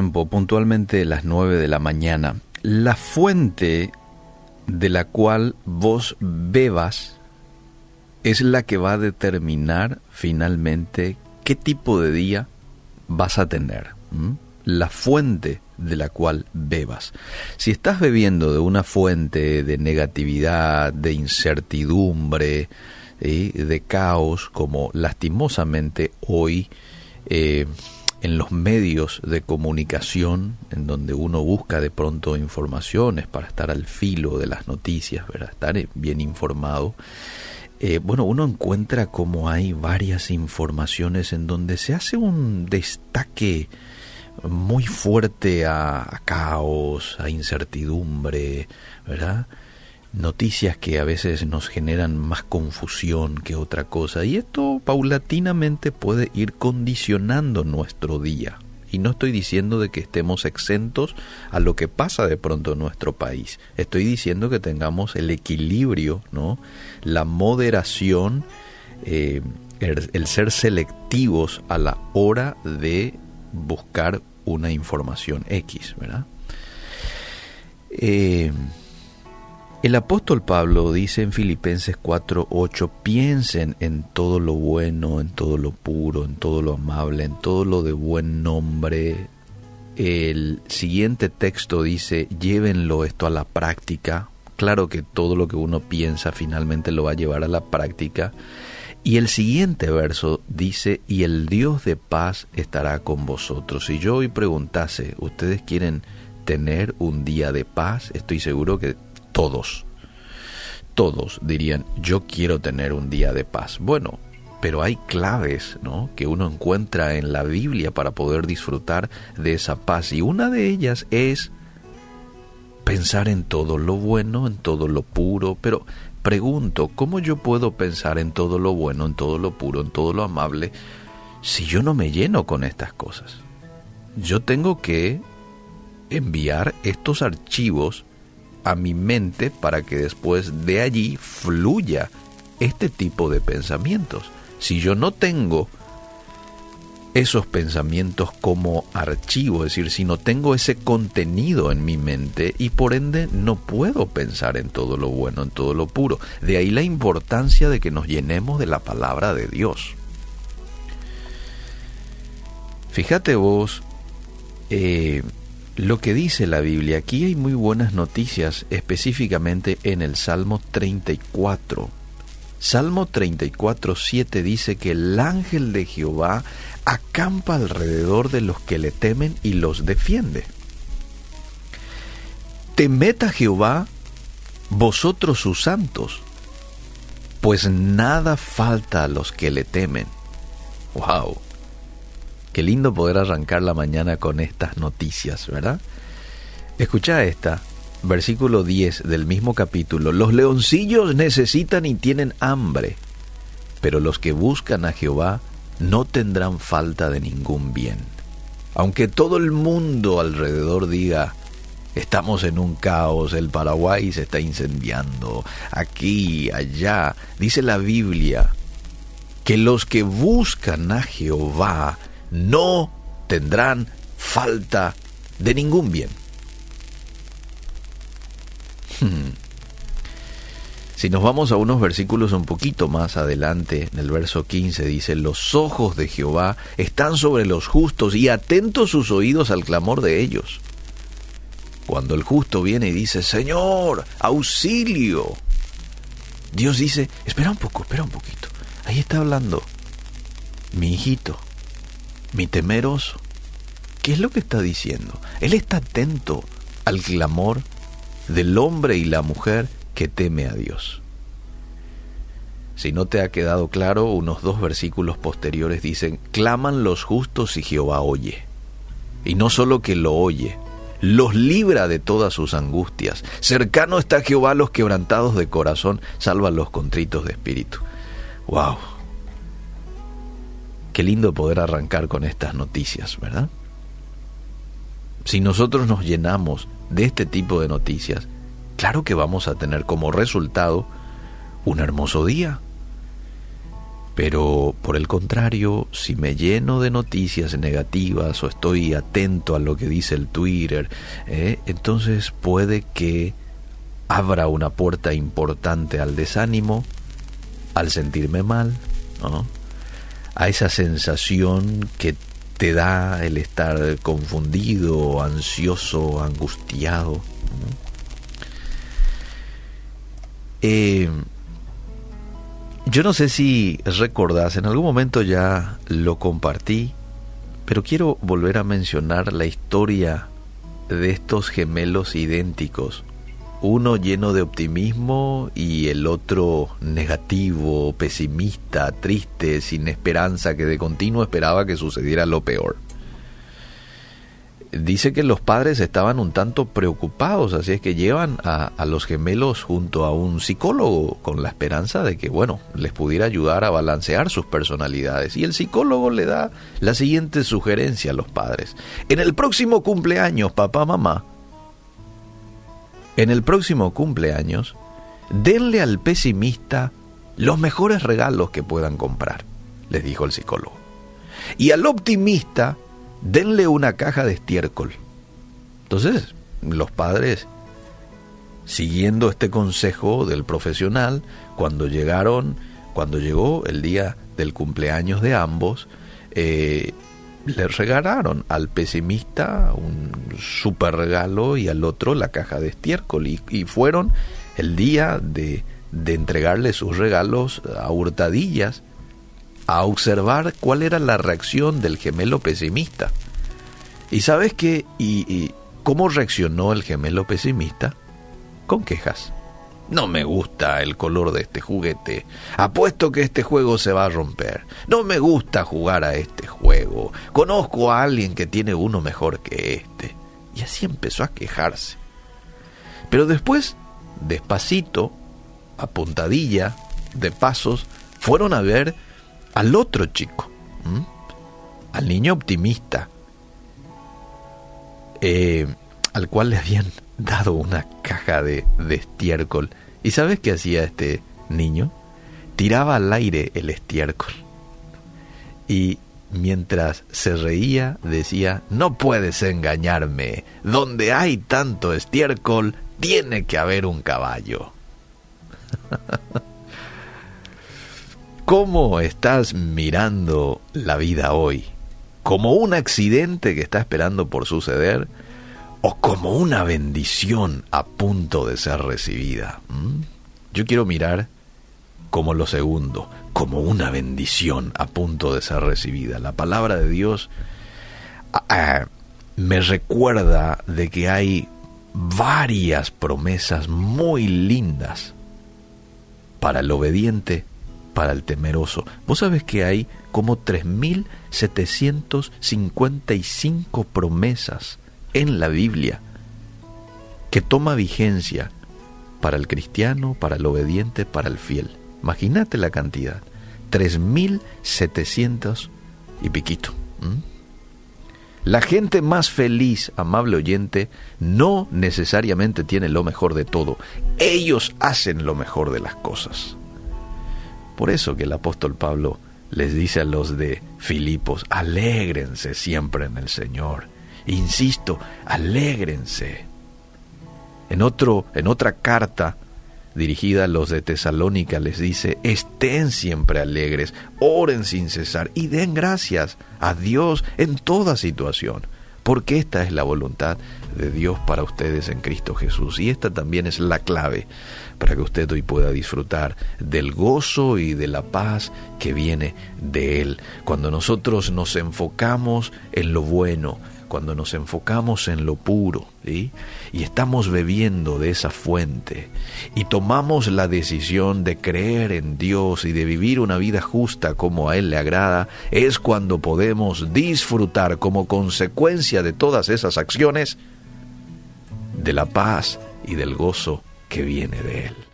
puntualmente las 9 de la mañana, la fuente de la cual vos bebas es la que va a determinar finalmente qué tipo de día vas a tener. La fuente de la cual bebas. Si estás bebiendo de una fuente de negatividad, de incertidumbre, de caos, como lastimosamente hoy eh, en los medios de comunicación, en donde uno busca de pronto informaciones para estar al filo de las noticias, ¿verdad? estar bien informado, eh, bueno, uno encuentra como hay varias informaciones en donde se hace un destaque muy fuerte a, caos, a incertidumbre, ¿verdad? Noticias que a veces nos generan más confusión que otra cosa. Y esto paulatinamente puede ir condicionando nuestro día. Y no estoy diciendo de que estemos exentos a lo que pasa de pronto en nuestro país. Estoy diciendo que tengamos el equilibrio, ¿no? La moderación, eh, el ser selectivos a la hora de buscar una información X, ¿verdad? Eh, el apóstol Pablo dice en Filipenses 4:8, piensen en todo lo bueno, en todo lo puro, en todo lo amable, en todo lo de buen nombre. El siguiente texto dice, llévenlo esto a la práctica. Claro que todo lo que uno piensa finalmente lo va a llevar a la práctica. Y el siguiente verso dice, y el Dios de paz estará con vosotros. Si yo hoy preguntase, ¿ustedes quieren tener un día de paz? Estoy seguro que todos, todos dirían, yo quiero tener un día de paz. Bueno, pero hay claves ¿no? que uno encuentra en la Biblia para poder disfrutar de esa paz. Y una de ellas es pensar en todo lo bueno, en todo lo puro, pero pregunto, ¿cómo yo puedo pensar en todo lo bueno, en todo lo puro, en todo lo amable, si yo no me lleno con estas cosas? Yo tengo que enviar estos archivos a mi mente para que después de allí fluya este tipo de pensamientos. Si yo no tengo esos pensamientos como archivo, es decir, si no tengo ese contenido en mi mente y por ende no puedo pensar en todo lo bueno, en todo lo puro. De ahí la importancia de que nos llenemos de la palabra de Dios. Fíjate vos eh, lo que dice la Biblia. Aquí hay muy buenas noticias, específicamente en el Salmo 34. Salmo 34, 7 dice que el ángel de Jehová acampa alrededor de los que le temen y los defiende. Temed a Jehová, vosotros sus santos, pues nada falta a los que le temen. ¡Wow! Qué lindo poder arrancar la mañana con estas noticias, ¿verdad? Escucha esta, versículo 10 del mismo capítulo. Los leoncillos necesitan y tienen hambre, pero los que buscan a Jehová no tendrán falta de ningún bien. Aunque todo el mundo alrededor diga, estamos en un caos, el Paraguay se está incendiando, aquí, allá, dice la Biblia, que los que buscan a Jehová no tendrán falta de ningún bien. Hmm. Si nos vamos a unos versículos un poquito más adelante, en el verso 15 dice, los ojos de Jehová están sobre los justos y atentos sus oídos al clamor de ellos. Cuando el justo viene y dice, Señor, auxilio, Dios dice, espera un poco, espera un poquito. Ahí está hablando mi hijito, mi temeroso. ¿Qué es lo que está diciendo? Él está atento al clamor del hombre y la mujer que teme a Dios. Si no te ha quedado claro, unos dos versículos posteriores dicen, claman los justos y Jehová oye. Y no solo que lo oye, los libra de todas sus angustias. Cercano está Jehová a los quebrantados de corazón, salva a los contritos de espíritu. ¡Wow! Qué lindo poder arrancar con estas noticias, ¿verdad? Si nosotros nos llenamos de este tipo de noticias, claro que vamos a tener como resultado un hermoso día. Pero por el contrario, si me lleno de noticias negativas o estoy atento a lo que dice el Twitter, eh, entonces puede que abra una puerta importante al desánimo, al sentirme mal, a esa sensación que te da el estar confundido, ansioso, angustiado. Eh, yo no sé si recordás, en algún momento ya lo compartí, pero quiero volver a mencionar la historia de estos gemelos idénticos uno lleno de optimismo y el otro negativo, pesimista, triste, sin esperanza, que de continuo esperaba que sucediera lo peor. Dice que los padres estaban un tanto preocupados, así es que llevan a, los gemelos junto a un psicólogo con la esperanza de que, bueno, les pudiera ayudar a balancear sus personalidades. Y el psicólogo le da la siguiente sugerencia a los padres. En el próximo cumpleaños, papá, mamá, en el próximo cumpleaños, denle al pesimista los mejores regalos que puedan comprar, les dijo el psicólogo. Y al optimista, denle una caja de estiércol. Entonces, los padres, siguiendo este consejo del profesional, cuando llegaron, cuando llegó el día del cumpleaños de ambos, eh, le regalaron al pesimista un super regalo y al otro la caja de estiércol y, fueron el día de, de entregarle sus regalos a hurtadillas a observar cuál era la reacción del gemelo pesimista. ¿Y sabes qué? y cómo reaccionó el gemelo pesimista? Con quejas. No me gusta el color de este juguete. Apuesto que este juego se va a romper. No me gusta jugar a este juego. Conozco a alguien que tiene uno mejor que este. Y así empezó a quejarse. Pero después, despacito, a puntadilla, de pasos, fueron a ver al otro chico, al niño optimista, eh, al cual le habían dado una caja de, estiércol ¿Y sabes qué hacía este niño? Tiraba al aire el estiércol. Y mientras se reía decía, no puedes engañarme, donde hay tanto estiércol, tiene que haber un caballo. ¿Cómo estás mirando la vida hoy? ¿Como un accidente que está esperando por suceder? O como una bendición a punto de ser recibida. Yo quiero mirar como lo segundo, como una bendición a punto de ser recibida. La palabra de Dios me recuerda de que hay varias promesas muy lindas para el obediente, para el temeroso. Vos sabés que hay como 3.755 promesas en la Biblia que toma vigencia para el cristiano, para el obediente, para el fiel. Imagínate la cantidad. 3.700 y piquito. La gente más feliz, amable oyente, no necesariamente tiene lo mejor de todo. Ellos hacen lo mejor de las cosas. Por eso que el apóstol Pablo les dice a los de Filipos, alégrense siempre en el Señor. Insisto, alégrense. En, otro, en otra carta dirigida a los de Tesalónica les dice, estén siempre alegres, oren sin cesar y den gracias a Dios en toda situación, porque esta es la voluntad de Dios para ustedes en Cristo Jesús. Y esta también es la clave para que usted hoy pueda disfrutar del gozo y de la paz que viene de Él. Cuando nosotros nos enfocamos en lo bueno, cuando nos enfocamos en lo puro y estamos bebiendo de esa fuente y tomamos la decisión de creer en Dios y de vivir una vida justa como a Él le agrada, es cuando podemos disfrutar como consecuencia de todas esas acciones de la paz y del gozo que viene de Él.